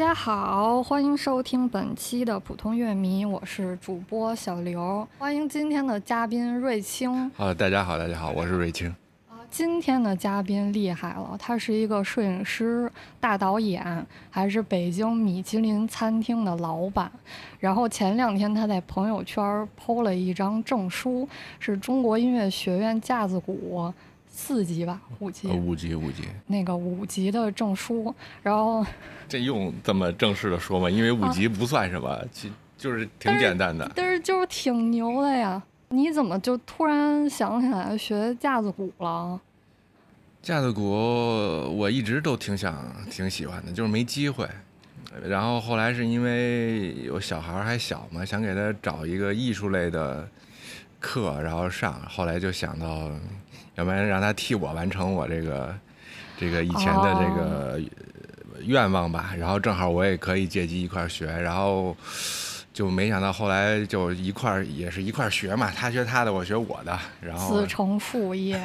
家好，欢迎收听本期的普通乐迷，我是主播小刘，欢迎今天的嘉宾瑞清。啊，大家好，大家好，我是瑞清。今天的嘉宾厉害了，他是一个摄影师、大导演，还是北京米其林餐厅的老板。然后前两天他在朋友圈 PO 了一张证书，是中国音乐学院架子鼓四级吧，五级，五级，五级，那个五级的证书。然后 这用这么正式的说吗？因为五级不算什么，其就是挺简单的，但是就是挺牛的呀。你怎么就突然想起来学架子鼓了？架子鼓我一直都挺想、挺喜欢的，就是没机会。然后后来是因为有小孩还小嘛，想给他找一个艺术类的课，然后上。后来就想到，要不然让他替我完成我这个这个以前的这个愿望吧。然后正好我也可以借机一块学，然后。就没想到后来就一块儿也是一块儿学嘛，他学他的，我学我的，然后子承父业。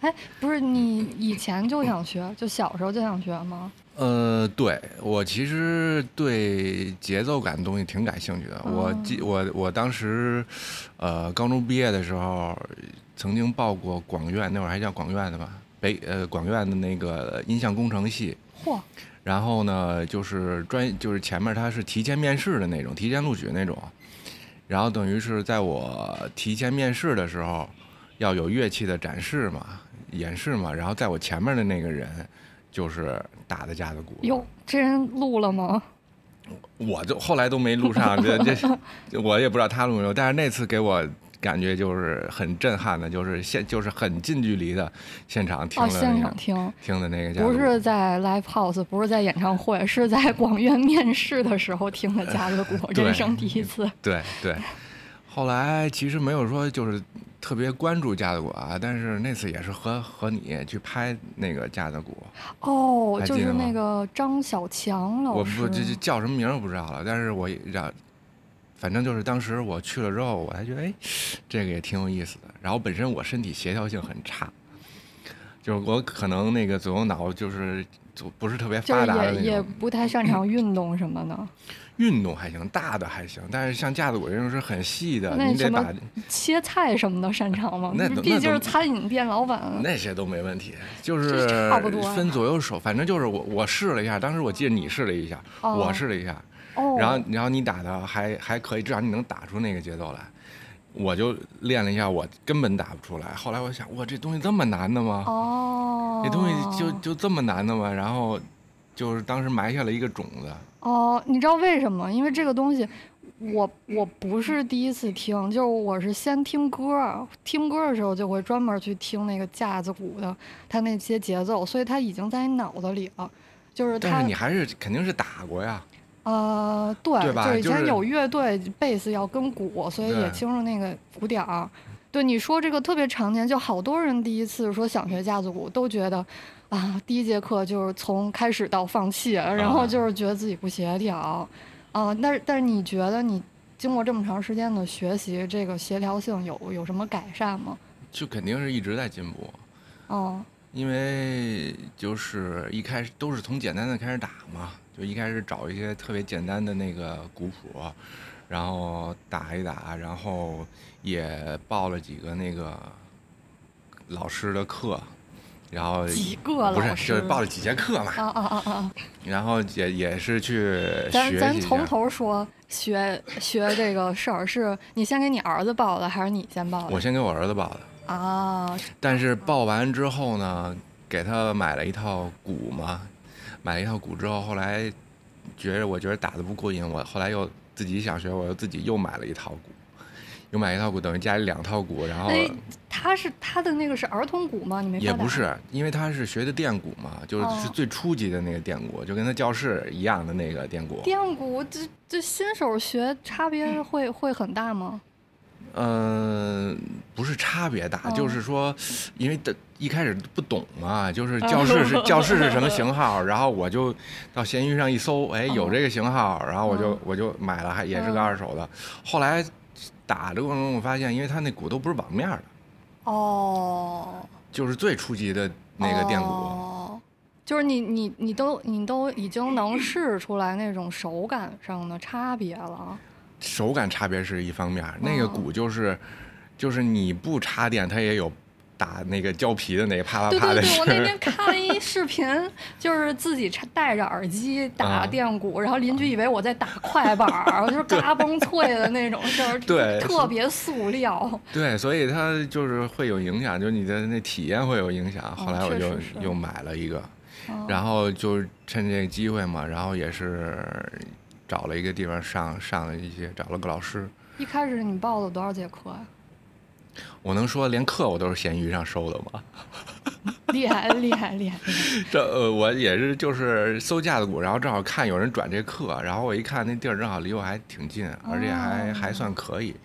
哎，不是你以前就想学，就小时候就想学吗？呃，对我其实对节奏感的东西挺感兴趣的。我记我我当时，呃，高中毕业的时候曾经报过广院，那会儿还叫广院的吧，北呃广院的那个音像工程系。嚯！然后呢，就是专就是前面他是提前面试的那种，提前录取那种，然后等于是在我提前面试的时候，要有乐器的展示嘛、演示嘛，然后在我前面的那个人就是打的架子鼓。哟，这人录了吗？我就后来都没录上，这这我也不知道他录没有，但是那次给我。感觉就是很震撼的，就是现就是很近距离的现场听了现场听听的那个，不是在 live house，不是在演唱会，是在广院面试的时候听的架子鼓，人生第一次。对对，后来其实没有说就是特别关注架子鼓啊，但是那次也是和和你去拍那个架子鼓。哦，就是那个张小强老师。我不这这叫什么名儿不知道了，但是我让。反正就是当时我去了之后，我还觉得哎，这个也挺有意思的。然后本身我身体协调性很差，就是我可能那个左右脑就是就不是特别发达的也也不太擅长运动什么的。运动还行，大的还行，但是像架子鼓这种是很细的，你得把切菜什么的擅长吗？那毕竟是餐饮店老板。那些都没问题，就是差不多分左右手，反正就是我我试了一下，当时我记得你试了一下，我试了一下。然后，然后你打的还还可以，至少你能打出那个节奏来。我就练了一下，我根本打不出来。后来我想，哇，这东西这么难的吗？哦，这东西就就这么难的吗？然后，就是当时埋下了一个种子。哦，你知道为什么？因为这个东西，我我不是第一次听，就是我是先听歌，听歌的时候就会专门去听那个架子鼓的，它那些节奏，所以它已经在你脑子里了。就是，但是你还是肯定是打过呀。呃，对，就以前有乐队，贝斯要跟鼓，所以也清楚那个鼓点儿。对，你说这个特别常见，就好多人第一次说想学架子鼓，都觉得啊，第一节课就是从开始到放弃，然后就是觉得自己不协调。啊，但是但是你觉得你经过这么长时间的学习，这个协调性有有什么改善吗？就肯定是一直在进步。哦。因为就是一开始都是从简单的开始打嘛。就一开始找一些特别简单的那个鼓谱，然后打一打，然后也报了几个那个老师的课，然后几个不是就是报了几节课嘛。啊啊啊啊！然后也也是去咱咱从头说学学这个事儿，是你先给你儿子报的，还是你先报的？我先给我儿子报的。啊！但是报完之后呢，给他买了一套鼓嘛。买了一套鼓之后，后来觉着我觉得打的不过瘾，我后来又自己想学，我又自己又买了一套鼓，又买一套鼓，等于家里两套鼓。然后他是他的那个是儿童鼓吗？你没也不是，因为他是学的电鼓嘛，就是最初级的那个电鼓，就跟他教室一样的那个电鼓。电鼓这这新手学差别会会很大吗？嗯，不是差别大，就是说，因为的一开始不懂嘛，就是教室是 教室是什么型号，然后我就到闲鱼上一搜，哎，有这个型号，然后我就我就买了，还也是个二手的。后来打的过程中，我发现，因为它那鼓都不是网面的，哦，就是最初级的那个电鼓，就是你你你都你都已经能试出来那种手感上的差别了。手感差别是一方面，那个鼓就是，就是你不插电，它也有。打那个胶皮的那个啪啪啪的对对对，我那天 看了一视频，就是自己戴着耳机打电鼓，然后邻居以为我在打快板儿，就是嘎嘣脆的那种声儿，对，特别塑料。对，所以它就是会有影响，就是你的那体验会有影响。后来我就又买了一个，然后就趁这个机会嘛，然后也是找了一个地方上上了一些，找了个老师。一开始你报了多少节课呀？我能说连课我都是闲鱼上收的吗？厉害厉害厉害！这呃，我也是就是搜架子鼓，然后正好看有人转这课，然后我一看那地儿正好离我还挺近，而且还还算可以，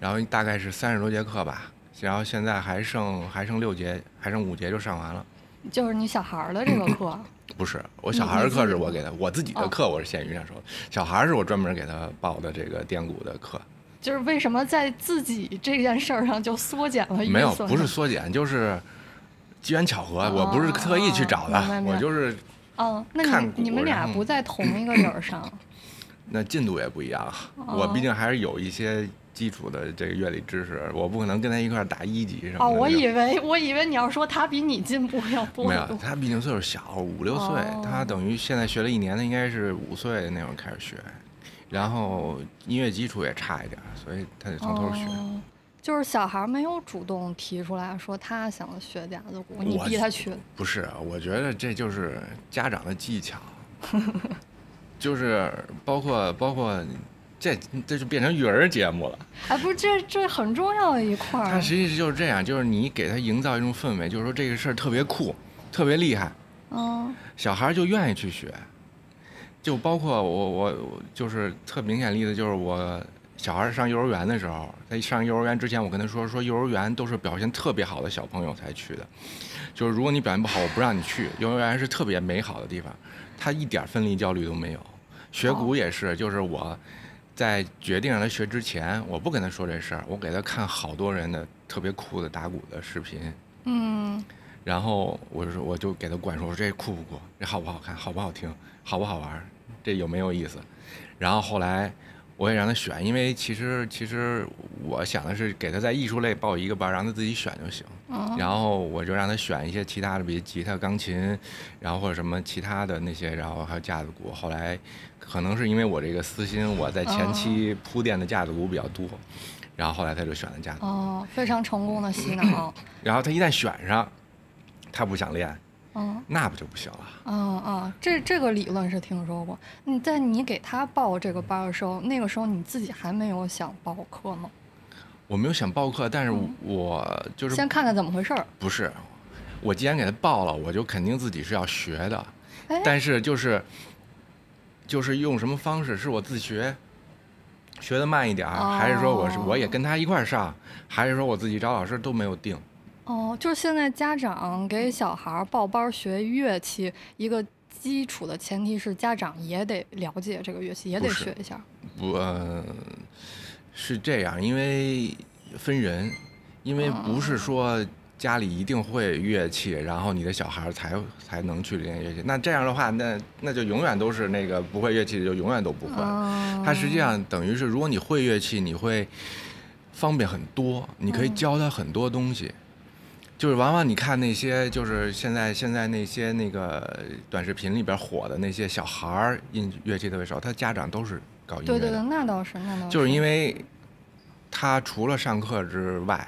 然后大概是三十多节课吧，然后现在还剩还剩六节，还剩五节就上完了。就是你小孩的这个课？不是，我小孩的课是我给他，我自己的课我是闲鱼上收的，小孩是我专门给他报的这个电鼓的课。就是为什么在自己这件事儿上就缩减了？没有，不是缩减，就是机缘巧合。我不是特意去找的，我就是。哦，那你你们俩不在同一个人上？那进度也不一样。我毕竟还是有一些基础的这个乐理知识，我不可能跟他一块打一级什么的。哦，我以为我以为你要说他比你进步要多。没有，他毕竟岁数小，五六岁，他等于现在学了一年，他应该是五岁那会儿开始学。然后音乐基础也差一点，所以他得从头学。就是小孩没有主动提出来说他想学架子鼓，你逼他去。不是，我觉得这就是家长的技巧，就是包括包括这这就变成育儿节目了。哎，不是，这这很重要的一块儿。他实际就是这样，就是你给他营造一种氛围，就是说这个事儿特别酷，特别厉害。嗯。小孩就愿意去学。就包括我我就是特明显例子，就是我小孩上幼儿园的时候，在上幼儿园之前，我跟他说说幼儿园都是表现特别好的小朋友才去的，就是如果你表现不好，我不让你去。幼儿园是特别美好的地方，他一点分离焦虑都没有。学鼓也是，就是我在决定让他学之前，我不跟他说这事儿，我给他看好多人的特别酷的打鼓的视频，嗯，然后我说我就给他灌输说这酷不酷，这好不好看，好不好听，好不好玩。这有没有意思？然后后来我也让他选，因为其实其实我想的是给他在艺术类报一个班，让他自己选就行。然后我就让他选一些其他的，比如吉他、钢琴，然后或者什么其他的那些，然后还有架子鼓。后来可能是因为我这个私心，我在前期铺垫的架子鼓比较多，然后后来他就选了架子。哦，非常成功的洗脑。然后他一旦选上，他不想练。嗯，那不就不行了？嗯嗯，这这个理论是听说过。你在你给他报这个班的时候，那个时候你自己还没有想报课吗？我没有想报课，但是我就是先看看怎么回事儿。不是，我既然给他报了，我就肯定自己是要学的。但是就是就是用什么方式？是我自学，学的慢一点儿，还是说我是我也跟他一块儿上，还是说我自己找老师都没有定。哦，就是现在家长给小孩报班学乐器，一个基础的前提是家长也得了解这个乐器，也得学一下。不，是这样，因为分人，因为不是说家里一定会乐器，然后你的小孩才才能去练乐器。那这样的话，那那就永远都是那个不会乐器的，就永远都不会。他实际上等于是，如果你会乐器，你会方便很多，你可以教他很多东西。就是往往你看那些，就是现在现在那些那个短视频里边火的那些小孩儿，音乐器特别少，他家长都是搞音乐的。对对对，那倒是，那倒是。就是因为，他除了上课之外，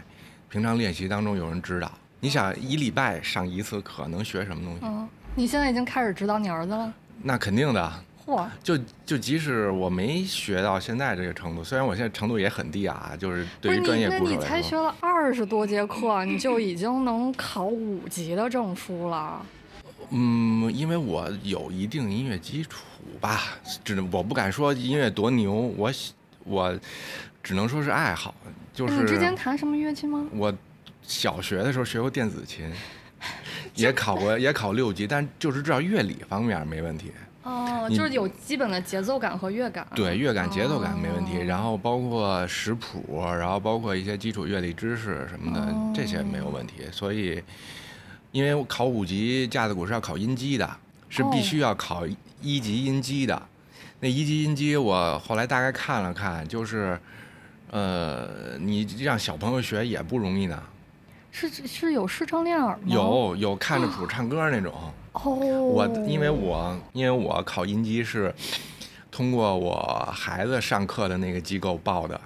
平常练习当中有人指导。你想一礼拜上一次课，能学什么东西？嗯，你现在已经开始指导你儿子了？那肯定的。嚯！就就即使我没学到现在这个程度，虽然我现在程度也很低啊，就是对于专业鼓手来说，你才学了二十多节课，你就已经能考五级的证书了。嗯，因为我有一定音乐基础吧，只能我不敢说音乐多牛，我我只能说是爱好。就是你之前弹什么乐器吗？我小学的时候学过电子琴，也考过也考六级，但就是知道乐理方面没问题。哦，就是有基本的节奏感和乐感。对，乐感、节奏感没问题。然后包括识谱，然后包括一些基础乐理知识什么的，这些没有问题。所以，因为考五级架子鼓是要考音基的，是必须要考一级音基的。那一级音基我后来大概看了看，就是，呃，你让小朋友学也不容易呢。是是有视唱练耳吗？有有看着谱唱歌那种。哦。我因为我因为我考音基是通过我孩子上课的那个机构报的，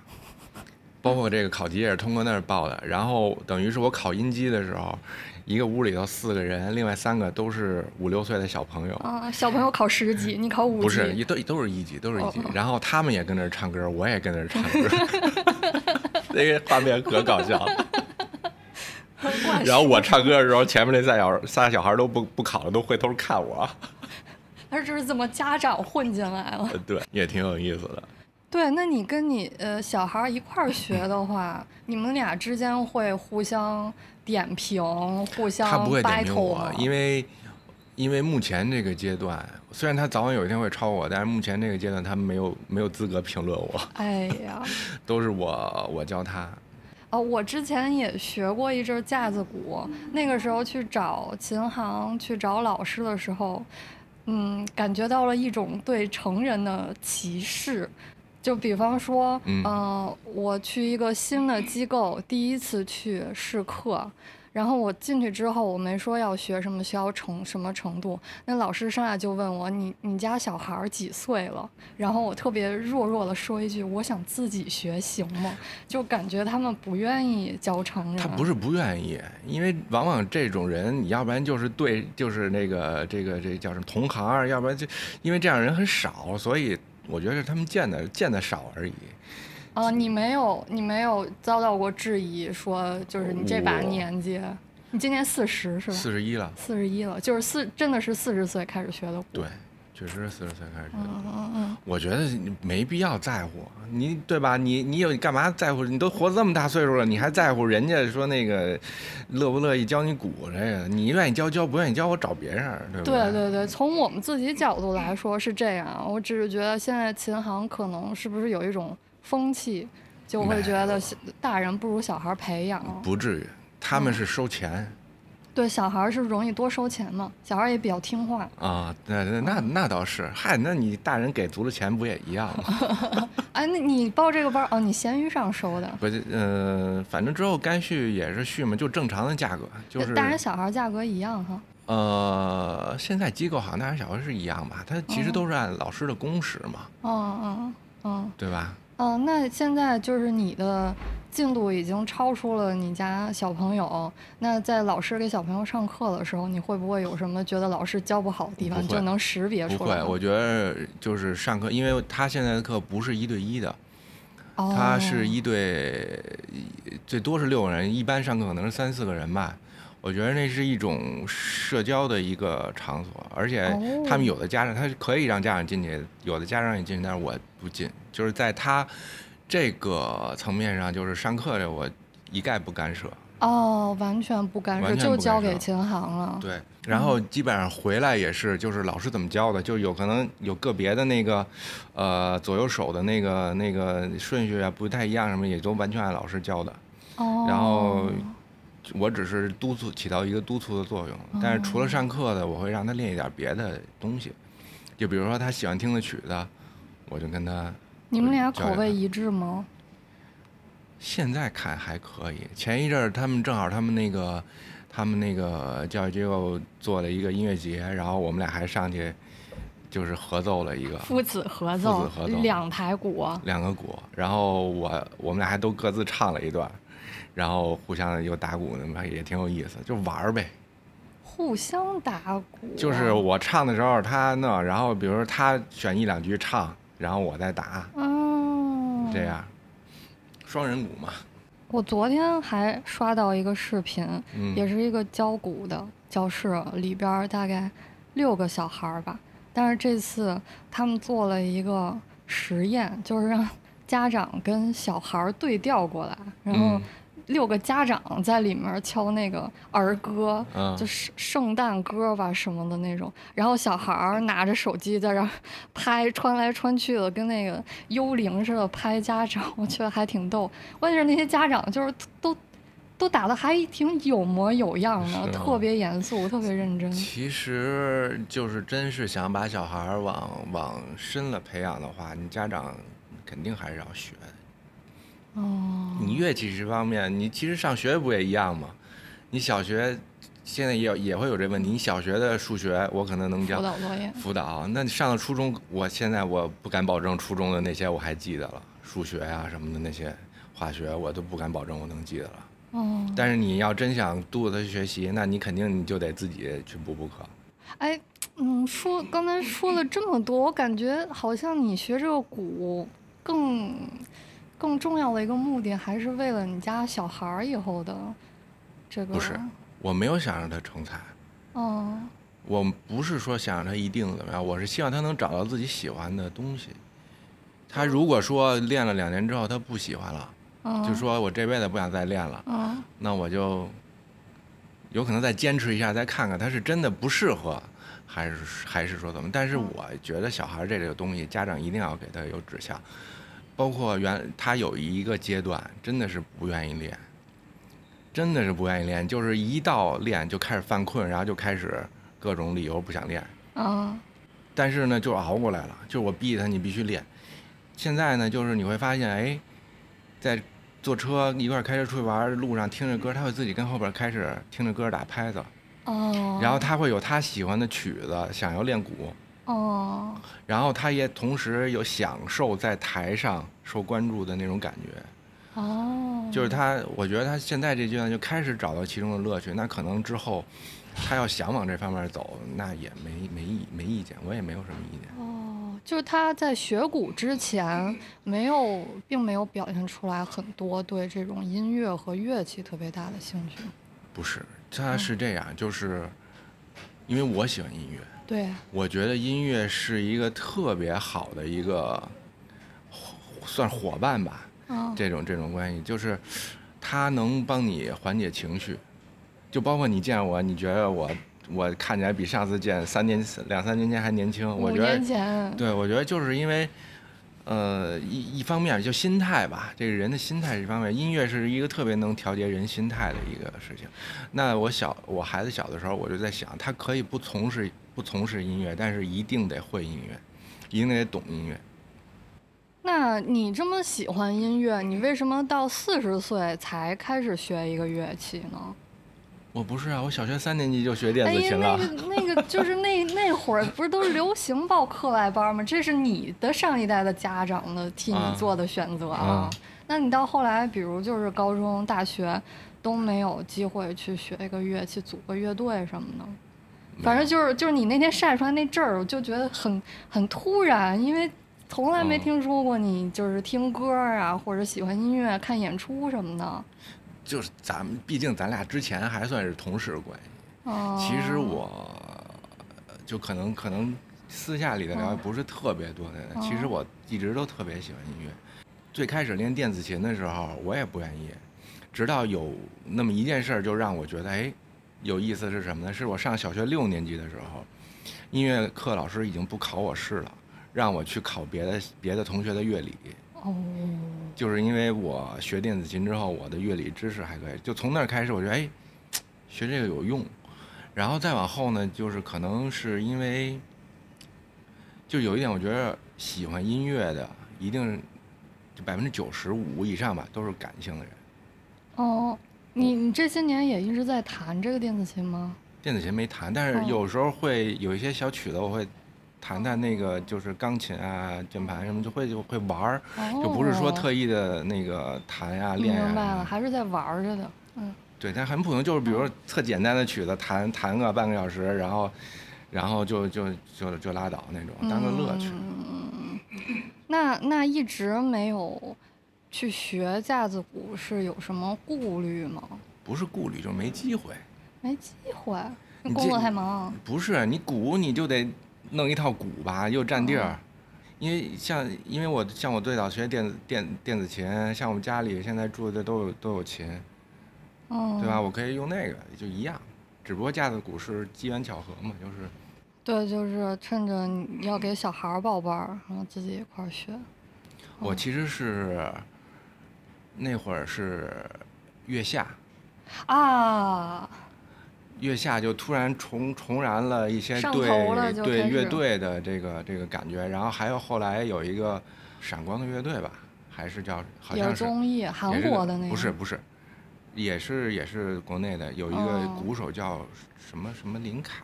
包括这个考级也是通过那儿报的。然后等于是我考音基的时候，一个屋里头四个人，另外三个都是五六岁的小朋友。啊，小朋友考十级，你考五级。不是，都都是一级，都是一级。然后他们也跟那儿唱歌，我也跟那儿唱歌，那个画面可搞笑了。然后我唱歌的时候，前面那仨小仨小孩都不不考了，都回头看我。他这是怎么家长混进来了？对，也挺有意思的。对，那你跟你呃小孩一块儿学的话，你们俩之间会互相点评，互相他不会点评我，因为因为目前这个阶段，虽然他早晚有一天会超我，但是目前这个阶段他没有没有资格评论我。哎呀，都是我我教他。哦，我之前也学过一阵架子鼓，那个时候去找琴行去找老师的时候，嗯，感觉到了一种对成人的歧视。就比方说，嗯，我去一个新的机构，第一次去试课。然后我进去之后，我没说要学什么，需要成什么程度。那老师上来就问我：“你你家小孩几岁了？”然后我特别弱弱的说一句：“我想自己学，行吗？”就感觉他们不愿意教成人。他不是不愿意，因为往往这种人，你要不然就是对，就是那个这个这叫什么同行，要不然就因为这样人很少，所以我觉得是他们见的见的少而已。啊，你没有，你没有遭到过质疑，说就是你这把年纪，你今年四十是吧？四十一了。四十一了，就是四，真的是四十岁开始学的。对，确实是四十岁开始。嗯嗯嗯。我觉得你没必要在乎你，对吧？你你有干嘛在乎？你都活这么大岁数了，你还在乎人家说那个乐不乐意教你鼓这个？你愿意教教，不愿意教我找别人，对不对？对对对，从我们自己角度来说是这样。我只是觉得现在琴行可能是不是有一种。风气就会觉得大人不如小孩培养，不至于，他们是收钱。对，小孩是容易多收钱嘛，小孩也比较听话。啊，那那那那倒是，嗨，那你大人给足了钱不也一样吗？哎，那你报这个班哦，你闲鱼上收的？不，嗯，反正之后该续也是续嘛，就正常的价格，就是大人小孩价格一样哈。呃，现在机构好像大人小孩是一样吧？他其实都是按老师的工时嘛。哦哦哦，对吧？嗯，那现在就是你的进度已经超出了你家小朋友。那在老师给小朋友上课的时候，你会不会有什么觉得老师教不好的地方，就能识别出来？不会，我觉得就是上课，因为他现在的课不是一对一的，他是一对，最多是六个人，一般上课可能是三四个人吧。我觉得那是一种社交的一个场所，而且他们有的家长他可以让家长进去，有的家长也进去，但是我不进。就是在他这个层面上，就是上课的我一概不干涉。哦，完全不干涉，就交给琴行了。对，然后基本上回来也是，就是老师怎么教的，就有可能有个别的那个，呃，左右手的那个那个顺序啊不太一样，什么也都完全按老师教的。哦。然后。我只是督促，起到一个督促的作用。但是除了上课的，我会让他练一点别的东西，就比如说他喜欢听的曲子，我就跟他。你们俩口味一致吗？现在看还可以。前一阵儿他们正好他们那个，他们那个教育机构做了一个音乐节，然后我们俩还上去，就是合奏了一个。父子合奏。父子合奏。两台鼓。两个鼓，然后我我们俩还都各自唱了一段。然后互相又打鼓，那也挺有意思，就玩儿呗。互相打鼓。就是我唱的时候他弄，然后比如说他选一两句唱，然后我再打。哦。这样，双人鼓嘛。我昨天还刷到一个视频，也是一个教鼓的教室，里边大概六个小孩儿吧。但是这次他们做了一个实验，就是让家长跟小孩儿对调过来，然后。六个家长在里面敲那个儿歌，就是圣诞歌吧什么的那种，然后小孩儿拿着手机在这拍，穿来穿去的，跟那个幽灵似的拍家长，我觉得还挺逗。关键是那些家长就是都都打的还挺有模有样的，特别严肃，特别认真。其实就是真是想把小孩往往深了培养的话，你家长肯定还是要学。哦。你乐器这方面，你其实上学不也一样吗？你小学。现在也也会有这问题。你小学的数学我可能能教辅导作业，辅导。那你上了初中，我现在我不敢保证初中的那些我还记得了，数学呀什么的那些化学我都不敢保证我能记得了。哦。但是你要真想督促他学习，那你肯定你就得自己去补补课。哎，嗯，说刚才说了这么多，我感觉好像你学这个鼓更更重要的一个目的，还是为了你家小孩儿以后的这个。不是。我没有想让他成才，哦，我不是说想让他一定怎么样，我是希望他能找到自己喜欢的东西。他如果说练了两年之后他不喜欢了，就说我这辈子不想再练了，那我就有可能再坚持一下，再看看他是真的不适合，还是还是说怎么？但是我觉得小孩这个东西，家长一定要给他有指向，包括原他有一个阶段真的是不愿意练。真的是不愿意练，就是一到练就开始犯困，然后就开始各种理由不想练。啊，但是呢，就熬过来了。就是我逼他，你必须练。现在呢，就是你会发现，哎，在坐车一块开车出去玩路上听着歌，他会自己跟后边开始听着歌打拍子。哦。然后他会有他喜欢的曲子，想要练鼓。哦。然后他也同时有享受在台上受关注的那种感觉。哦，就是他，我觉得他现在这阶段就开始找到其中的乐趣。那可能之后，他要想往这方面走，那也没没意没意见，我也没有什么意见。哦，就是他在学鼓之前，没有，并没有表现出来很多对这种音乐和乐器特别大的兴趣。不是，他是这样，就是因为我喜欢音乐，对，我觉得音乐是一个特别好的一个算伙伴吧。这种这种关系就是，它能帮你缓解情绪，就包括你见我，你觉得我我看起来比上次见三年两三年前还年轻，我觉得对，我觉得就是因为，呃，一一方面就心态吧，这个人的心态这方面，音乐是一个特别能调节人心态的一个事情。那我小我孩子小的时候，我就在想，他可以不从事不从事音乐，但是一定得会音乐，一定得懂音乐。那你这么喜欢音乐，你为什么到四十岁才开始学一个乐器呢？我不是啊，我小学三年级就学电子琴了。那个那个就是那 那会儿不是都流行报课外班吗？这是你的上一代的家长的替你做的选择啊。那你到后来，比如就是高中、大学都没有机会去学一个乐器，组个乐队什么的。反正就是就是你那天晒出来那阵儿，我就觉得很很突然，因为。从来没听说过你就是听歌啊，或者喜欢音乐、看演出什么的。就是咱们，毕竟咱俩之前还算是同事关系。哦。其实我，就可能可能私下里的聊不是特别多的。其实我一直都特别喜欢音乐。最开始练电子琴的时候，我也不愿意。直到有那么一件事儿，就让我觉得，哎，有意思是什么呢？是我上小学六年级的时候，音乐课老师已经不考我试了。让我去考别的别的同学的乐理，哦，就是因为我学电子琴之后，我的乐理知识还可以，就从那儿开始，我觉得哎，学这个有用。然后再往后呢，就是可能是因为，就有一点，我觉得喜欢音乐的，一定就百分之九十五以上吧，都是感性的人。哦，你你这些年也一直在弹这个电子琴吗？电子琴没弹，但是有时候会有一些小曲子，我会。弹弹那个就是钢琴啊、键盘什么就会就会玩儿，就不是说特意的那个弹呀、练呀。明白了，还是在玩儿着的。嗯。对，但很普通，就是比如说特简单的曲子，弹弹个半个小时，然后，然后就就就就拉倒那种，当个乐趣。嗯嗯嗯。那那一直没有去学架子鼓，是有什么顾虑吗？不是顾虑，就是没机会。没机会，工作太忙。不是，你鼓你就得。弄一套鼓吧，又占地儿，因为像因为我像我最早学电子电电子琴，像我们家里现在住的都有都有琴，哦，对吧？我可以用那个就一样，只不过架子鼓是机缘巧合嘛，就是。对，就是趁着要给小孩报班儿，然后自己一块儿学。我其实是那会儿是月下，啊。月下就突然重重燃了一些对对乐队的这个这个感觉，然后还有后来有一个闪光的乐队吧，还是叫好像是综艺韩国的那个不是不是，也是也是国内的，有一个鼓手叫什么什么林凯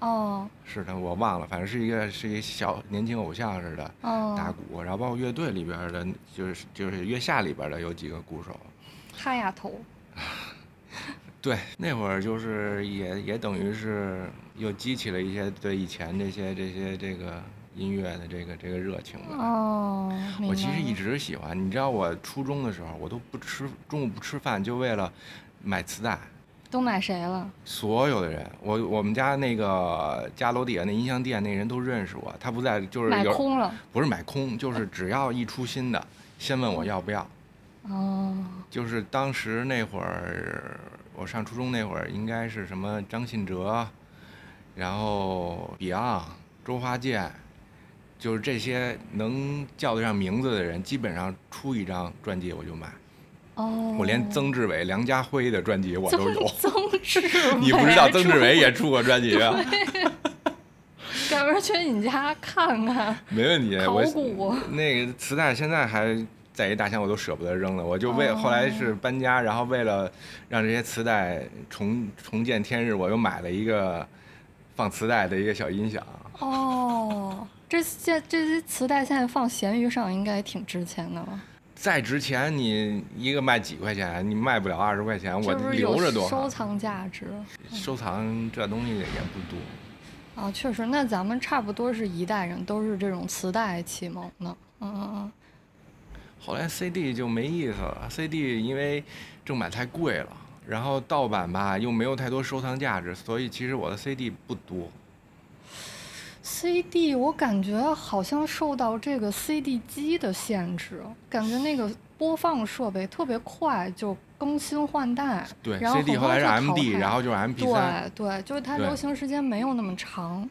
哦，是的我忘了，反正是一个是一小年轻偶像似的打鼓，然后包括乐队里边的，就是就是月下里边的有几个鼓手，哈丫头。对，那会儿就是也也等于是又激起了一些对以前这些这些这个音乐的这个这个热情吧。哦，我其实一直喜欢，你知道，我初中的时候我都不吃中午不吃饭，就为了买磁带。都买谁了？所有的人，我我们家那个家楼底下那音像店那人都认识我，他不在就是买空了，不是买空，就是只要一出新的，先问我要不要。哦。就是当时那会儿。我上初中那会儿，应该是什么张信哲，然后 Beyond、周华健，就是这些能叫得上名字的人，基本上出一张专辑我就买。哦。我连曾志伟、梁家辉的专辑我都有。曾志 伟。你不知道曾志伟也出过专辑啊？赶明儿去你家看看。没问题。考古。那个磁带现在还。在一大箱我都舍不得扔了，我就为后来是搬家，然后为了让这些磁带重重见天日，我又买了一个放磁带的一个小音响。哦，这这这些磁带现在放闲鱼上应该挺值钱的吧。再值钱，你一个卖几块钱，你卖不了二十块钱，我留着多收藏价值。收藏这东西也不多。啊，确实，那咱们差不多是一代人，都是这种磁带启蒙的。嗯嗯嗯。后来 CD 就没意思了，CD 因为正版太贵了，然后盗版吧又没有太多收藏价值，所以其实我的 CD 不多。CD 我感觉好像受到这个 CD 机的限制，感觉那个播放设备特别快就更新换代。对，CD 后来是 MD，然后就是 MP3。对对，就是它流行时间没有那么长。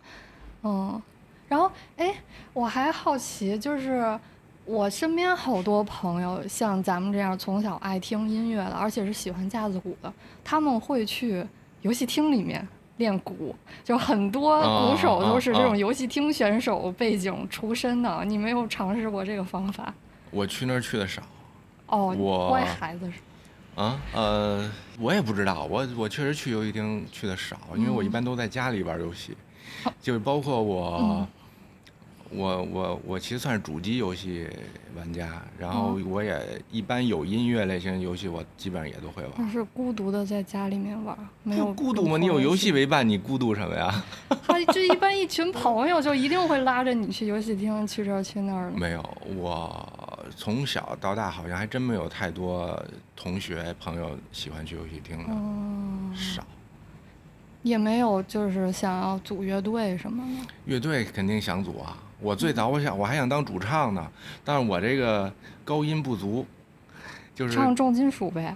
嗯，然后哎，我还好奇就是。我身边好多朋友像咱们这样从小爱听音乐的，而且是喜欢架子鼓的，他们会去游戏厅里面练鼓，就很多鼓手都是这种游戏厅选手背景出身的。你没有尝试过这个方法？我去那儿去的少。哦，我乖孩子是。啊，呃，我也不知道，我我确实去游戏厅去的少，因为我一般都在家里玩游戏，就包括我。我我我其实算是主机游戏玩家，然后我也一般有音乐类型游戏，我基本上也都会玩。是孤独的在家里面玩，没有孤独吗？你有游戏为伴，你孤独什么呀？他 就一般一群朋友就一定会拉着你去游戏厅，去这儿去那儿没有，我从小到大好像还真没有太多同学朋友喜欢去游戏厅的，少。也没有就是想要组乐队什么的。乐队肯定想组啊。我最早我想我还想当主唱呢，但是我这个高音不足，就是唱重金属呗，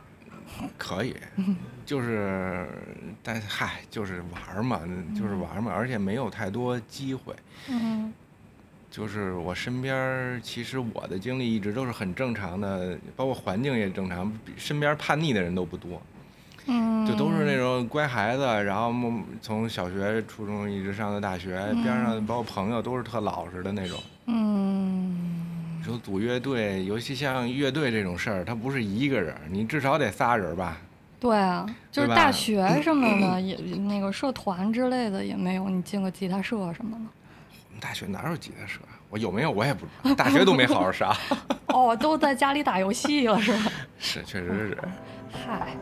可以，就是，但嗨，就是玩嘛，就是玩嘛，而且没有太多机会。嗯，就是我身边其实我的经历一直都是很正常的，包括环境也正常，身边叛逆的人都不多。嗯，就都是那种乖孩子，然后从小学、初中一直上到大学，边上包括朋友都是特老实的那种。嗯，就组乐队，尤其像乐队这种事儿，他不是一个人，你至少得仨人吧？对啊，就是大学什么的 也那个社团之类的也没有，你进个吉他社什么的。我们大学哪有吉他社？我有没有我也不知道，大学都没好好上。哦，都在家里打游戏了是吧？是，确实是。嗨。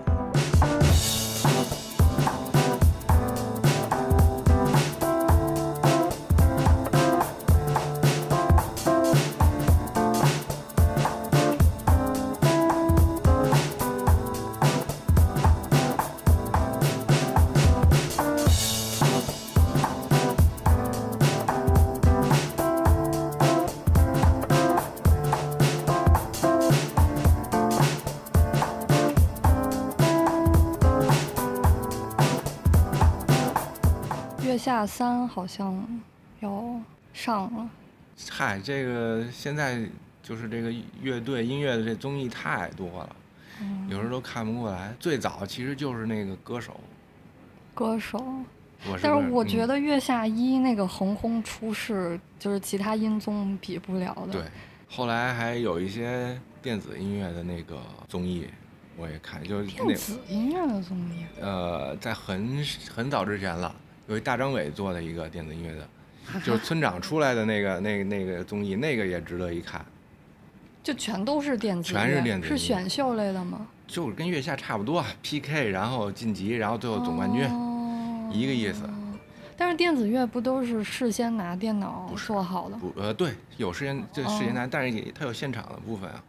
大三好像要上了。嗨，这个现在就是这个乐队音乐的这综艺太多了，有时候都看不过来。最早其实就是那个歌手，歌手。但是我觉得月下一那个横空出世，就是其他音综比不了的。对，后来还有一些电子音乐的那个综艺。我也看，就是电子音乐的综艺。呃，在很很早之前了，有一大张伟做的一个电子音乐的，就是村长出来的那个那个那个综艺，那个也值得一看。就全都是电子，全是电子，是选秀类的吗？就是跟月下差不多，PK，然后晋级，然后最后总冠军，一个意思。但是电子乐不都是事先拿电脑做好的？不，呃，对，有事先就事先拿，但是也它有现场的部分啊，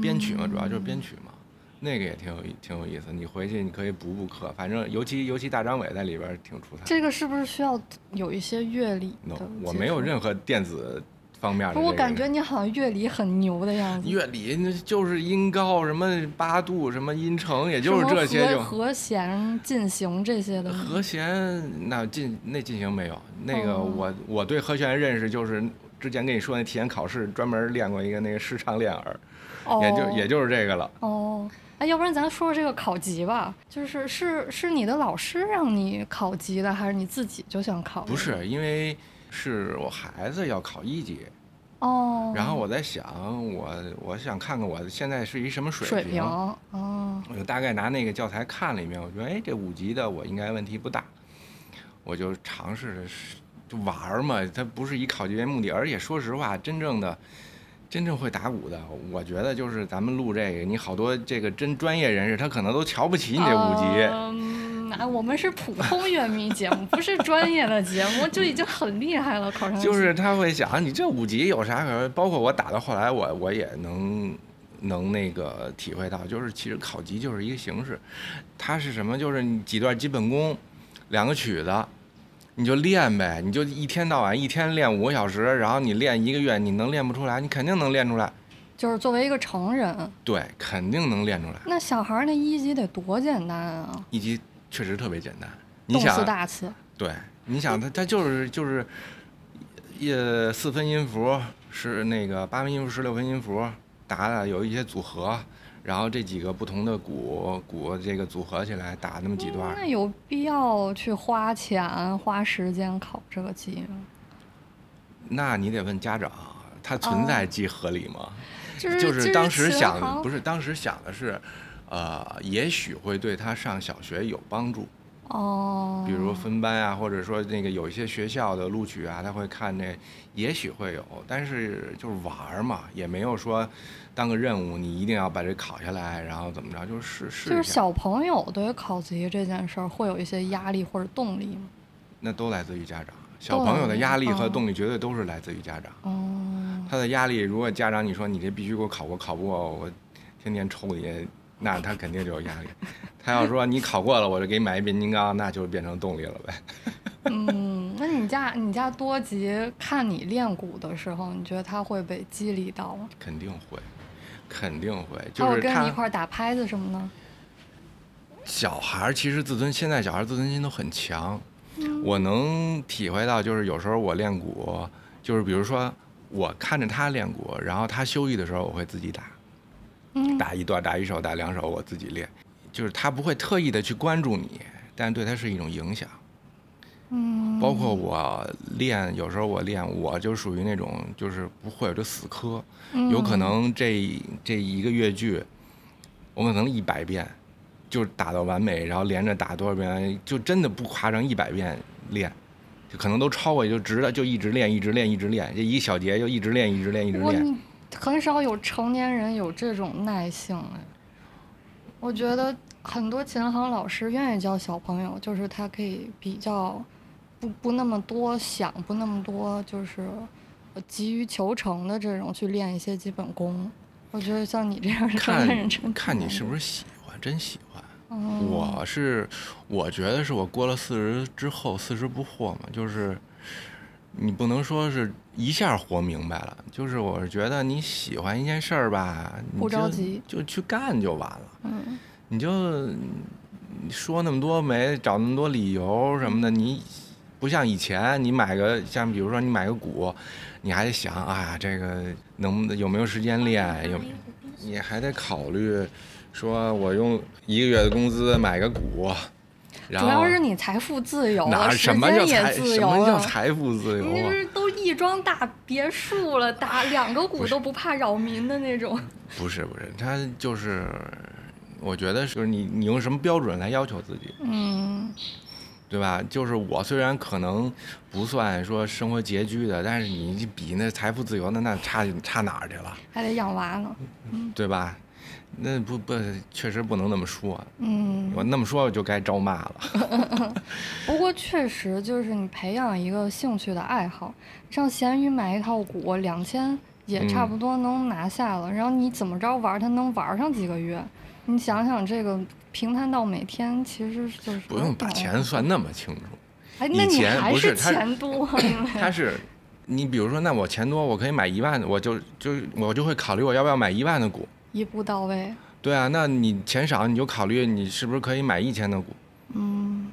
编曲嘛，主要就是编曲嘛。那个也挺有挺有意思，你回去你可以补补课，反正尤其尤其大张伟在里边挺出彩。这个是不是需要有一些乐理的？我没有任何电子方面的。我感觉你好像乐理很牛的样子。乐理那就是音高什么八度什么音程，也就是这些就。和弦进行这些的。和弦那进那进行没有？那个我我对和弦认识就是之前跟你说那体验考试专门练过一个那个视唱练耳，也就也就是这个了。哦。哎，要不然咱说说这个考级吧，就是是是你的老师让你考级的，还是你自己就想考？不是，因为是我孩子要考一级，哦，然后我在想，我我想看看我现在是一什么水平，哦，我就大概拿那个教材看了一遍，我觉得哎，这五级的我应该问题不大，我就尝试着就玩嘛，它不是以考级为目的，而且说实话，真正的。真正会打鼓的，我觉得就是咱们录这个，你好多这个真专业人士，他可能都瞧不起你这五级。嗯，我们是普通乐迷节目，不是专业的节目，就已经很厉害了。考上就是他会想，你这五级有啥可？包括我打到后来，我我也能能那个体会到，就是其实考级就是一个形式，它是什么？就是你几段基本功，两个曲子。你就练呗，你就一天到晚一天练五个小时，然后你练一个月，你能练不出来？你肯定能练出来。就是作为一个成人，对，肯定能练出来。那小孩那一级得多简单啊！一级确实特别简单。你想大词。对，你想他他就是就是，呃，四分音符是那个八分音符、十六分音符，打的有一些组合。然后这几个不同的鼓鼓这个组合起来打那么几段，那有必要去花钱花时间考这个级吗？那你得问家长，他存在即合理吗？就是就是当时想不是当时想的是，呃，也许会对他上小学有帮助。哦。比如分班啊，或者说那个有一些学校的录取啊，他会看那，也许会有，但是就是玩嘛，也没有说。当个任务，你一定要把这考下来，然后怎么着，就是试就是小朋友对于考级这件事儿会有一些压力或者动力吗？那都来自于家长。小朋友的压力和动力绝对都是来自于家长。哦。他的压力，如果家长你说你这必须给我考过，考不过我天天抽你，那他肯定就有压力。他要说你考过了，我就给你买一变形金刚，那就变成动力了呗。嗯，那你家你家多吉看你练鼓的时候，你觉得他会被激励到吗？肯定会。肯定会，就是跟你一块打拍子什么呢。小孩其实自尊，现在小孩自尊心都很强。我能体会到，就是有时候我练鼓，就是比如说我看着他练鼓，然后他休息的时候，我会自己打，打一段，打一首，打两首，我自己练。就是他不会特意的去关注你，但对他是一种影响。嗯，包括我练，有时候我练，我就属于那种就是不会就死磕，有可能这这一个乐句，我可能一百遍，就打到完美，然后连着打多少遍，就真的不夸张，一百遍练，就可能都超过，就直的就一直练，一直练，一直练，这一小节就一直练，一直练，一直练。很少有成年人有这种耐性哎，我觉得很多琴行老师愿意教小朋友，就是他可以比较。不不那么多想，不那么多就是急于求成的这种去练一些基本功。我觉得像你这样的认真，看你是不是喜欢，真喜欢。我是，我觉得是我过了四十之后，四十不惑嘛，就是你不能说是一下活明白了，就是我是觉得你喜欢一件事儿吧，不着急就去干就完了。嗯，你就说那么多没找那么多理由什么的，你。不像以前，你买个像比如说你买个鼓，你还得想啊，这个能有没有时间练？有，你还得考虑说我用一个月的工资买个股，主要是你财富自由了，什么叫财什么叫财富自由？你是都一幢大别墅了，打两个股都不怕扰民的那种。不是不是，他就是，我觉得就是你你用什么标准来要求自己？嗯。对吧？就是我虽然可能不算说生活拮据的，但是你比那财富自由的那差差哪儿去了？还得养娃呢，对吧？那不不，确实不能那么说。嗯，我那么说就该招骂了。不过确实就是你培养一个兴趣的爱好，上闲鱼买一套股两千也差不多能拿下了。然后你怎么着玩它能玩上几个月？你想想这个。平摊到每天，其实就是不用把钱算那么清楚。哎，那你还是钱多？他是，你比如说，那我钱多，我可以买一万的，我就就我就会考虑我要不要买一万的股。一步到位。对啊，那你钱少，你就考虑你是不是可以买一千的股。嗯。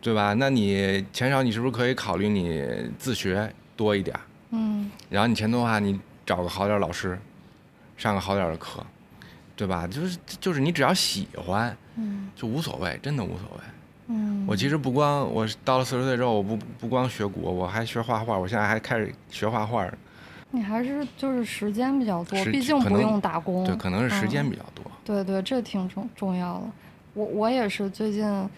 对吧？那你钱少，你是不是可以考虑你自学多一点？嗯。然后你钱多的话，你找个好点老师，上个好点的课。对吧？就是就是你只要喜欢，嗯，就无所谓，真的无所谓。嗯，我其实不光我到了四十岁之后，我不不光学鼓，我还学画画。我现在还开始学画画。你还是就是时间比较多，毕竟不用打工。对，可能是时间比较多。对对，这挺重重要的。我我也是最近。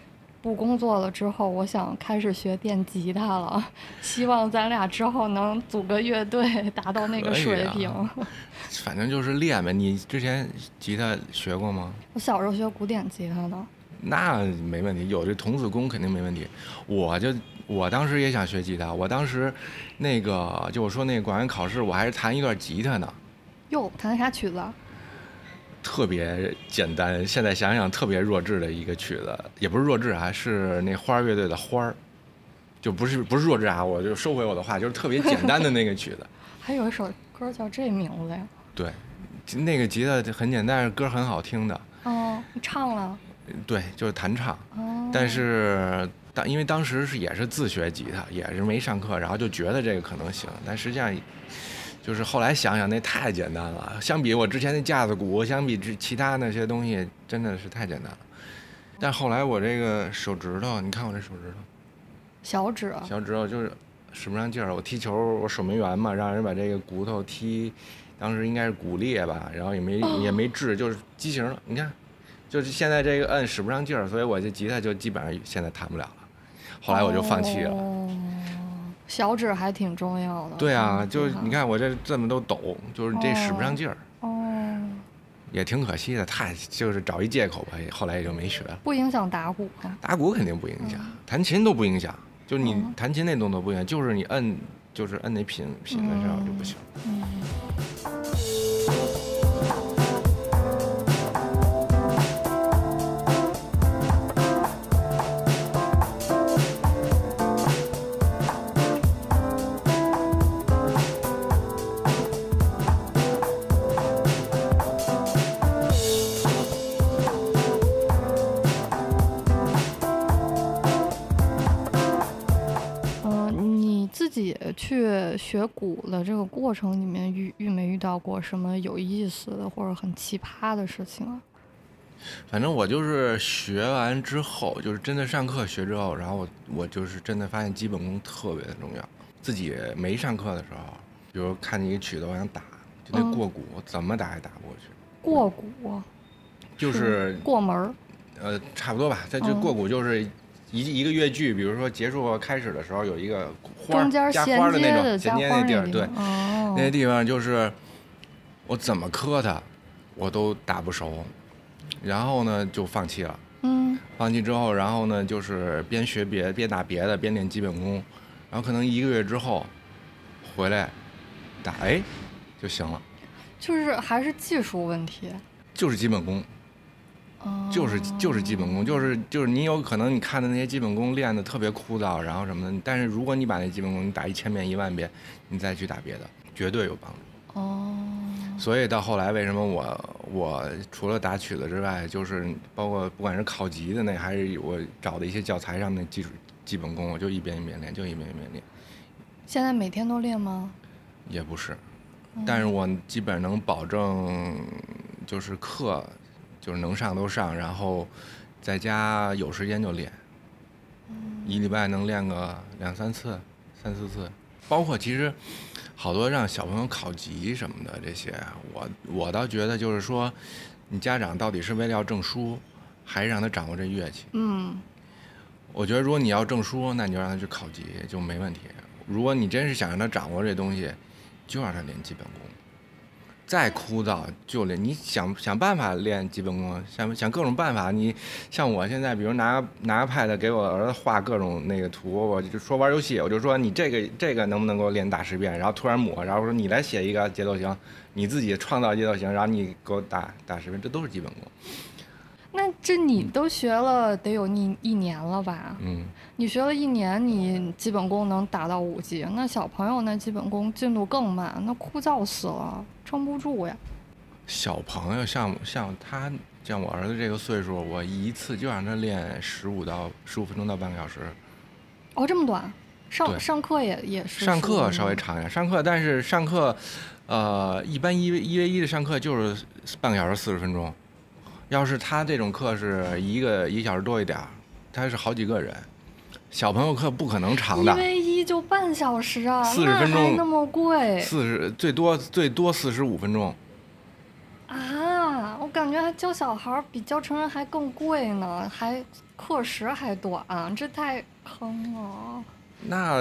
不工作了之后，我想开始学电吉他了，希望咱俩之后能组个乐队，达到那个水平。反正就是练呗。你之前吉他学过吗？我小时候学古典吉他的。那没问题，有这童子功肯定没问题。我就我当时也想学吉他，我当时那个就我说那个管院考试，我还是弹一段吉他呢。哟，弹的啥曲子？特别简单，现在想想特别弱智的一个曲子，也不是弱智啊，是那花儿乐队的《花儿》，就不是不是弱智啊，我就收回我的话，就是特别简单的那个曲子。还有一首歌叫这名字呀？对，那个吉他很简单，歌很好听的。哦，你唱了？对，就是弹唱。哦。但是当因为当时是也是自学吉他，也是没上课，然后就觉得这个可能行，但实际上。就是后来想想，那太简单了。相比我之前那架子鼓，相比之其他那些东西，真的是太简单了。但后来我这个手指头，你看我这手指头，小指，小指头就是使不上劲儿。我踢球，我守门员嘛，让人把这个骨头踢，当时应该是骨裂吧，然后也没也没治，就是畸形了。你看，就是现在这个摁使不上劲儿，所以我这吉他就基本上现在弹不了了。后来我就放弃了。小指还挺重要的。对啊，就是你看我这这么都抖，就是这使不上劲儿。哦。也挺可惜的，太就是找一借口吧，后来也就没学了。不影响打鼓啊？打鼓肯定不影响，弹琴都不影响，就你弹琴那动作不影响，就是你摁，就是摁那品品的时候就不行。去学鼓的这个过程里面遇遇没遇到过什么有意思的或者很奇葩的事情啊？反正我就是学完之后，就是真的上课学之后，然后我我就是真的发现基本功特别的重要。自己没上课的时候，比如看见一个曲子我想打，就那过鼓，怎么打也打不过去。过鼓就是过门儿。呃，差不多吧。它就过鼓就是。一一个乐剧，比如说结束开始的时候有一个花加花的那种衔接那地儿，对，那些地方就是我怎么磕它，我都打不熟，然后呢就放弃了。嗯，放弃之后，然后呢就是边学别边打别的，边练基本功，然后可能一个月之后回来打，哎就行了。就是还是技术问题。就是基本功。就是就是基本功，就是就是你有可能你看的那些基本功练的特别枯燥，然后什么的，但是如果你把那基本功你打一千遍一万遍，你再去打别的，绝对有帮助。哦。所以到后来为什么我我除了打曲子之外，就是包括不管是考级的那，还是我找的一些教材上的基础基本功，我就一遍一遍练，就一遍一遍练。现在每天都练吗？也不是，但是我基本能保证就是课。就是能上都上，然后在家有时间就练，一礼拜能练个两三次、三四次。包括其实好多让小朋友考级什么的这些，我我倒觉得就是说，你家长到底是为了要证书，还是让他掌握这乐器？嗯，我觉得如果你要证书，那你就让他去考级就没问题。如果你真是想让他掌握这东西，就让他练基本功。再枯燥就练，你想想办法练基本功，想想各种办法。你像我现在，比如拿拿个 pad 给我儿子画各种那个图，我就说玩游戏，我就说你这个这个能不能给我练打十遍？然后突然抹，然后说你来写一个节奏型，你自己创造节奏型，然后你给我打打十遍，这都是基本功。那这你都学了得有一一年了吧？嗯，你学了一年，你基本功能达到五级。那小朋友那基本功进度更慢，那枯燥死了，撑不住呀。小朋友像像他像我儿子这个岁数，我一次就让他练十五到十五分钟到半个小时。哦，这么短？上上课也也是？上课稍微长一点，上课但是上课，呃，一般一一 v 一的上课就是半个小时四十分钟。要是他这种课是一个一小时多一点儿，他是好几个人，小朋友课不可能长的。一 v 一就半小时啊，四十分钟那么贵？四十最多最多四十五分钟。啊，我感觉教小孩比教成人还更贵呢，还课时还短，这太坑了。那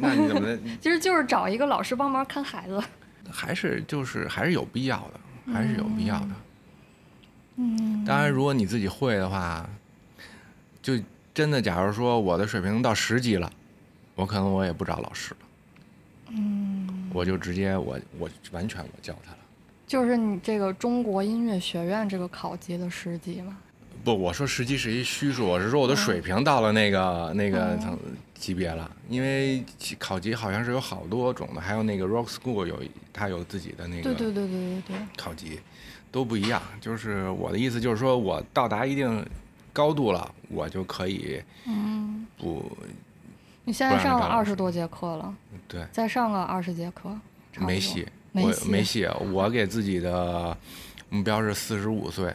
那你怎么？其实就是找一个老师帮忙看孩子。还是就是还是有必要的，还是有必要的。嗯，当然，如果你自己会的话，就真的，假如说我的水平到十级了，我可能我也不找老师了，嗯，我就直接我我完全我教他了。就是你这个中国音乐学院这个考级的十级吗？不，我说十级是一虚数，我是说我的水平到了那个那个层级别了。因为考级好像是有好多种的，还有那个 Rock School 有它有自己的那个对对对对对对考级。都不一样，就是我的意思，就是说我到达一定高度了，我就可以，嗯，不。你现在上了二十多节课了，对，再上个二十节课，没戏，没，没戏。我给自己的目标是四十五岁，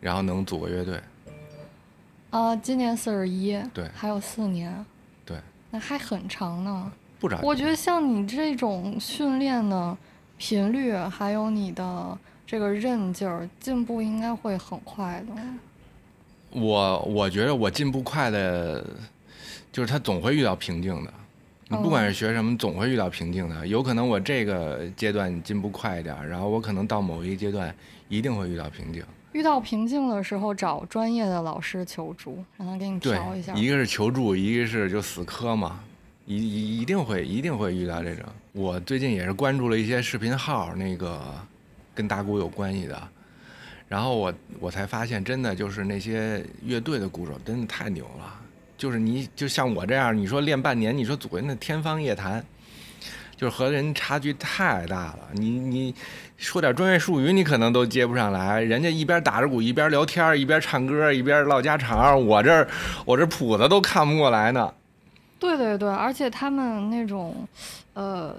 然后能组个乐队。啊，今年四十一，对，还有四年，对，那还很长呢。不着急。我觉得像你这种训练的频率，还有你的。这个韧劲儿进步应该会很快的。我我觉得我进步快的，就是他总会遇到瓶颈的。你不管是学什么，总会遇到瓶颈的。有可能我这个阶段进步快一点，然后我可能到某一个阶段一定会遇到瓶颈。遇到瓶颈的时候，找专业的老师求助，让他给你调一下。一个是求助，一个是就死磕嘛，一一一定会一定会遇到这种。我最近也是关注了一些视频号，那个。跟打鼓有关系的，然后我我才发现，真的就是那些乐队的鼓手真的太牛了。就是你就像我这样，你说练半年，你说组人的天方夜谭，就是和人差距太大了。你你说点专业术语，你可能都接不上来。人家一边打着鼓，一边聊天，一边唱歌，一边唠家常。我这我这谱子都看不过来呢。对对对，而且他们那种。呃，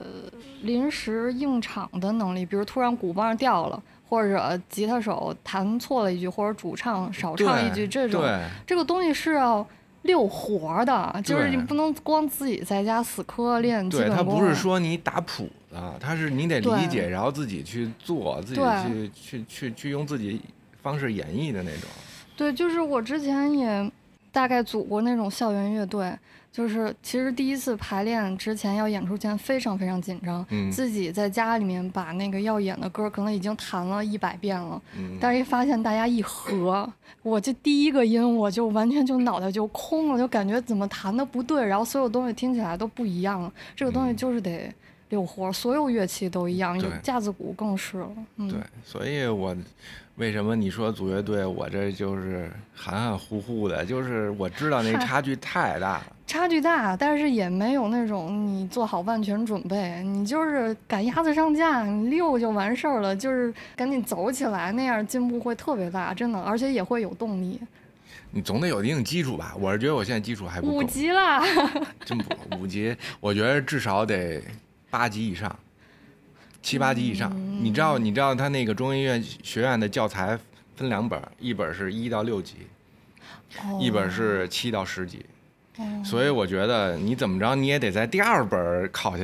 临时应场的能力，比如突然鼓棒掉了，或者吉他手弹错了一句，或者主唱少唱一句，这种这个东西是要溜活的，就是你不能光自己在家死磕练基本功。对他不是说你打谱子，他是你得理解，然后自己去做，自己去去去去用自己方式演绎的那种。对，就是我之前也大概组过那种校园乐队。就是其实第一次排练之前要演出前非常非常紧张，自己在家里面把那个要演的歌可能已经弹了一百遍了，但是一发现大家一合，我这第一个音我就完全就脑袋就空了，就感觉怎么弹的不对，然后所有东西听起来都不一样。这个东西就是得溜活，所有乐器都一样，有架子鼓更是了。对，所以我。为什么你说组乐队，我这就是含含糊糊的，就是我知道那差距太大了。差距大，但是也没有那种你做好万全准备，你就是赶鸭子上架，你溜就完事儿了，就是赶紧走起来，那样进步会特别大，真的，而且也会有动力。你总得有一定基础吧？我是觉得我现在基础还不够。五级了。真不五级，我觉得至少得八级以上。七八级以上，你知道？你知道他那个中医院学院的教材分两本，一本是一到六级，一本是七到十级。所以我觉得你怎么着你也得在第二本考下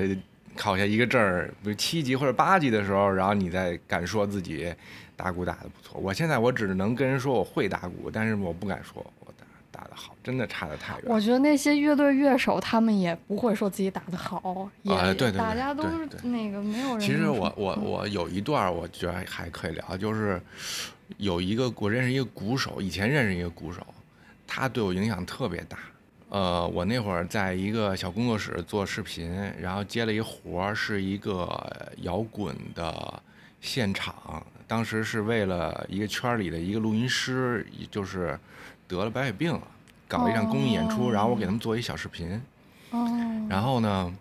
考下一个证儿，比如七级或者八级的时候，然后你再敢说自己打鼓打得不错。我现在我只能跟人说我会打鼓，但是我不敢说真的差得太远。我觉得那些乐队乐手他们也不会说自己打得好，也对对，大家都是那个没有人。其实我我我有一段我觉得还可以聊，就是有一个我认识一个鼓手，以前认识一个鼓手，他对我影响特别大。呃，我那会儿在一个小工作室做视频，然后接了一活儿，是一个摇滚的现场。当时是为了一个圈里的一个录音师，就是得了白血病了，搞了一场公益演出，然后我给他们做一小视频。哦。然后呢，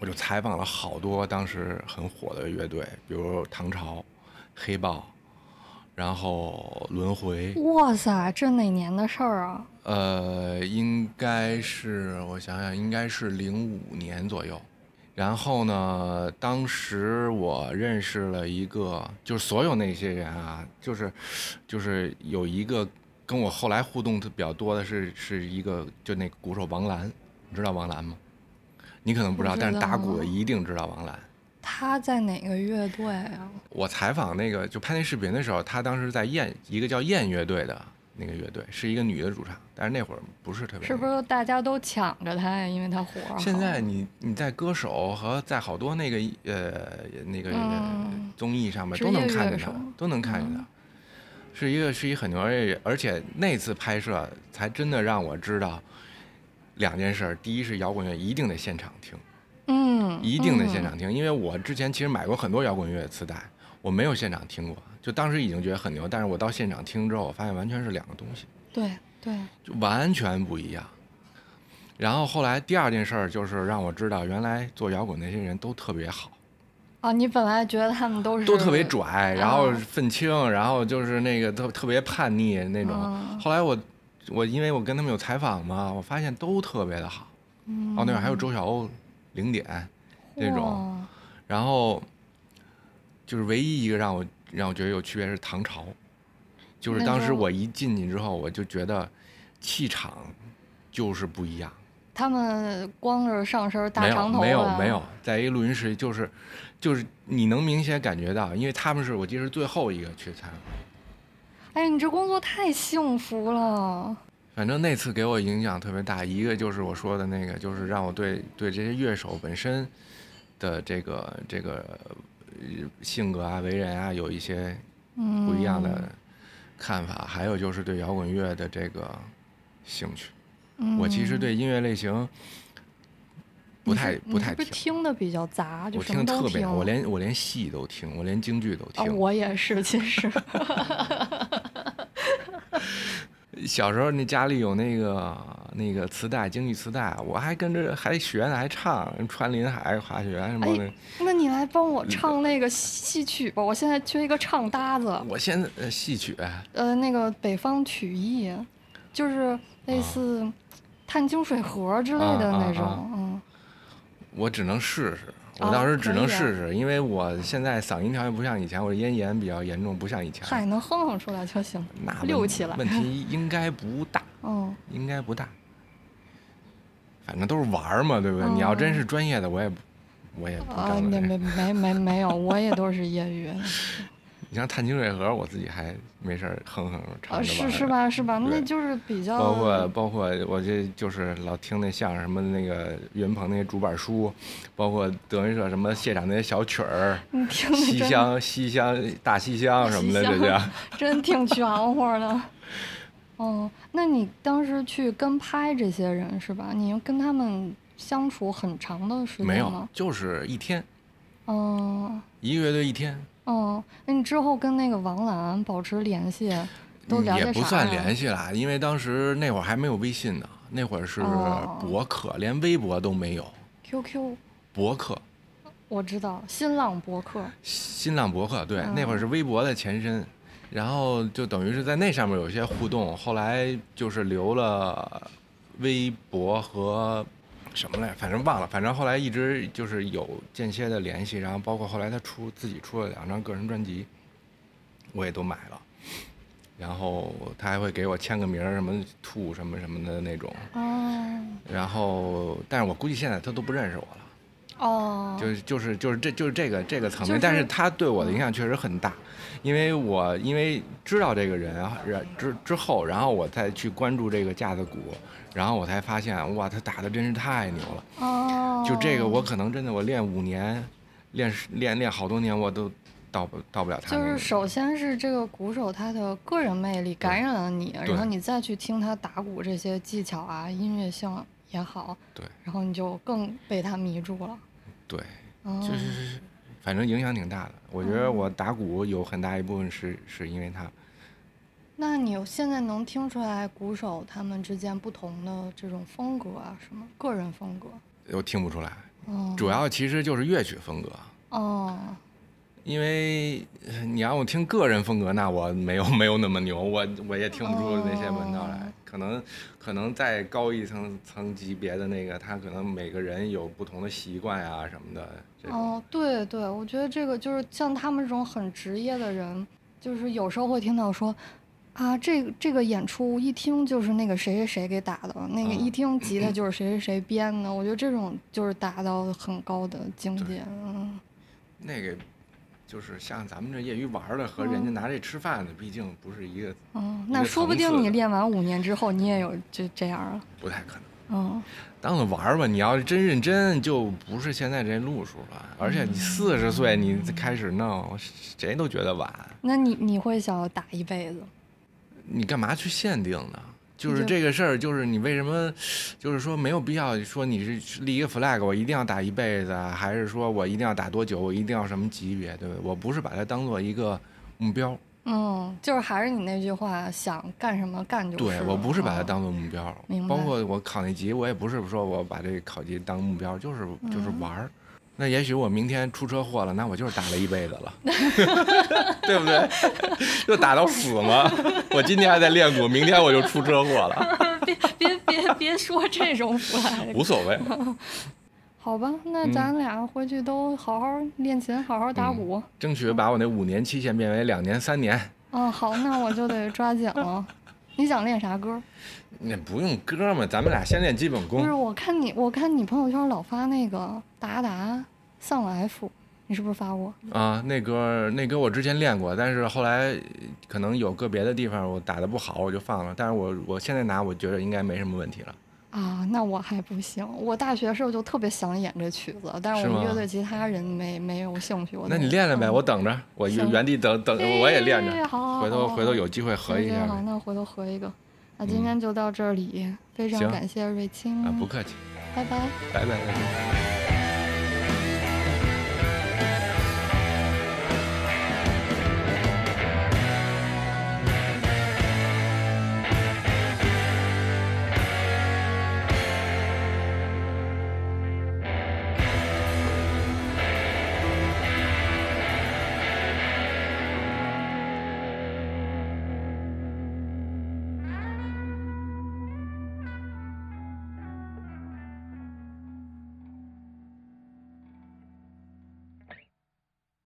我就采访了好多当时很火的乐队，比如唐朝、黑豹。然后轮回，哇塞，这哪年的事儿啊？呃，应该是我想想，应该是零五年左右。然后呢，当时我认识了一个，就是所有那些人啊，就是就是有一个跟我后来互动的比较多的是是一个，就那个鼓手王兰，你知道王兰吗？你可能不知道，但是打鼓的一定知道王兰。他在哪个乐队啊？我采访那个就拍那视频的时候，他当时在燕一个叫燕乐队的那个乐队，是一个女的主唱，但是那会儿不是特别。是不是大家都抢着他呀？因为他火。现在你你在歌手和在好多那个呃那个综艺上面都能看见他，都能看见他，是一个是一很牛而而且那次拍摄才真的让我知道两件事：第一是摇滚乐一定得现场听。嗯，一定得现场听，因为我之前其实买过很多摇滚乐磁带，我没有现场听过，就当时已经觉得很牛，但是我到现场听之后，我发现完全是两个东西，对对，就完全不一样。然后后来第二件事儿就是让我知道，原来做摇滚那些人都特别好。啊，你本来觉得他们都是都特别拽，然后愤青，然后就是那个特特别叛逆那种。后来我我因为我跟他们有采访嘛，我发现都特别的好。哦，那会儿还有周晓鸥。零点，那种，然后就是唯一一个让我让我觉得有区别是唐朝，就是当时我一进去之后，我就觉得气场就是不一样。他们光着上身大长头，没有没有没有，在一个录音室，就是就是你能明显感觉到，因为他们是我记得是最后一个去采访。哎，你这工作太幸福了。反正那次给我影响特别大，一个就是我说的那个，就是让我对对这些乐手本身的这个这个性格啊、为人啊有一些不一样的看法，还有就是对摇滚乐的这个兴趣。我其实对音乐类型不太不太听，听的比较杂，我听特别，我连我连戏都听，我连京剧都听。我也是，其实。小时候那家里有那个那个磁带，京剧磁带，我还跟着还学呢，还唱《穿林海》滑雪什么的。那你来帮我唱那个戏曲吧，我现在缺一个唱搭子。我现在呃戏曲。呃，那个北方曲艺，就是类似《探清水河》之类的那种，嗯。我只能试试。我到时候只能试试，因为我现在嗓音条件不像以前，我咽炎比较严重，不像以前。嗨，能哼哼出来就行，那溜起来。问题应该不大，嗯，应该不大。反正都是玩嘛，对不对？你要真是专业的，我也，我也不。啊，没没没没没有，我也都是业余。你像《探清水河》，我自己还没事儿哼哼唱着玩。是是吧？是吧？那就是比较。包括包括我这就是老听那相声什么那个岳云鹏那些竹板书，包括德云社什么谢长那些小曲儿，西厢西厢大西厢什么的这些，真挺全乎的。哦，那你当时去跟拍这些人是吧？你跟他们相处很长的时间吗？没有，就是一天。哦。一个乐队一天。哦，那你之后跟那个王兰保持联系，都了解也不算联系了，因为当时那会儿还没有微信呢，那会儿是博客，连微博都没有。QQ。博客。我知道，新浪博客。新浪博客，对，那会儿是微博的前身，然后就等于是在那上面有一些互动，后来就是留了微博和。什么来？反正忘了。反正后来一直就是有间歇的联系，然后包括后来他出自己出了两张个人专辑，我也都买了。然后他还会给我签个名儿，什么兔什么什么的那种。哦。然后，但是我估计现在他都不认识我了。哦。就是就是就是这就是这个这个层面，但是他对我的影响确实很大，因为我因为知道这个人，然之之后，然后我再去关注这个架子鼓，然后我才发现，哇，他打的真是太牛了。哦。就这个，我可能真的我练五年，练练练好多年，我都。到不到不了他。就是首先是这个鼓手他的个人魅力感染了你，然后你再去听他打鼓这些技巧啊，音乐性也好，对，然后你就更被他迷住了。对，就是反正影响挺大的。我觉得我打鼓有很大一部分是是因为他。那你现在能听出来鼓手他们之间不同的这种风格啊？什么个人风格？我听不出来，主要其实就是乐曲风格。哦。因为你让我听个人风格，那我没有没有那么牛，我我也听不出那些门道来。可能可能再高一层层级别的那个，他可能每个人有不同的习惯啊什么的。哦，对对，我觉得这个就是像他们这种很职业的人，就是有时候会听到说，啊，这这个演出一听就是那个谁谁谁给打的，那个一听吉他就是谁谁谁编的。我觉得这种就是达到很高的境界，嗯。那个。就是像咱们这业余玩的和人家拿这吃饭的，毕竟不是一个。哦，那说不定你练完五年之后，你也有就这样了。不太可能。嗯，当做玩吧。你要是真认真，就不是现在这路数了。而且你四十岁你开始弄，谁都觉得晚。那你你会想打一辈子？你干嘛去限定呢？就是这个事儿，就是你为什么，就是说没有必要说你是立一个 flag，我一定要打一辈子，还是说我一定要打多久，我一定要什么级别，对不对？我不是把它当做一个目标。嗯，就是还是你那句话，想干什么干就。对我不是把它当做目标，包括我考那级，我也不是说我把这个考级当目标，就是就是玩儿。那也许我明天出车祸了，那我就是打了一辈子了，对不对？就打到死吗？我今天还在练鼓，明天我就出车祸了。别别别别说这种话。无所谓。好吧，那咱俩回去都好好练琴，好好打鼓，争取把我那五年期限变为两年、三年。嗯，好，那我就得抓紧了。你想练啥歌？那不用歌嘛，咱们俩先练基本功。不是，我看你，我看你朋友圈老发那个达达丧 F，你是不是发过？啊，那歌那歌我之前练过，但是后来可能有个别的地方我打的不好，我就放了。但是我我现在拿，我觉得应该没什么问题了。啊，那我还不行。我大学时候就特别想演这曲子，但是我们乐队其他人没没有兴趣。那你练练呗，我等着，我原地等等，我也练着。好，回头回头有机会合一下。好，那回头合一个。那今天就到这里，非常感谢瑞清。啊，不客气。拜拜。拜拜。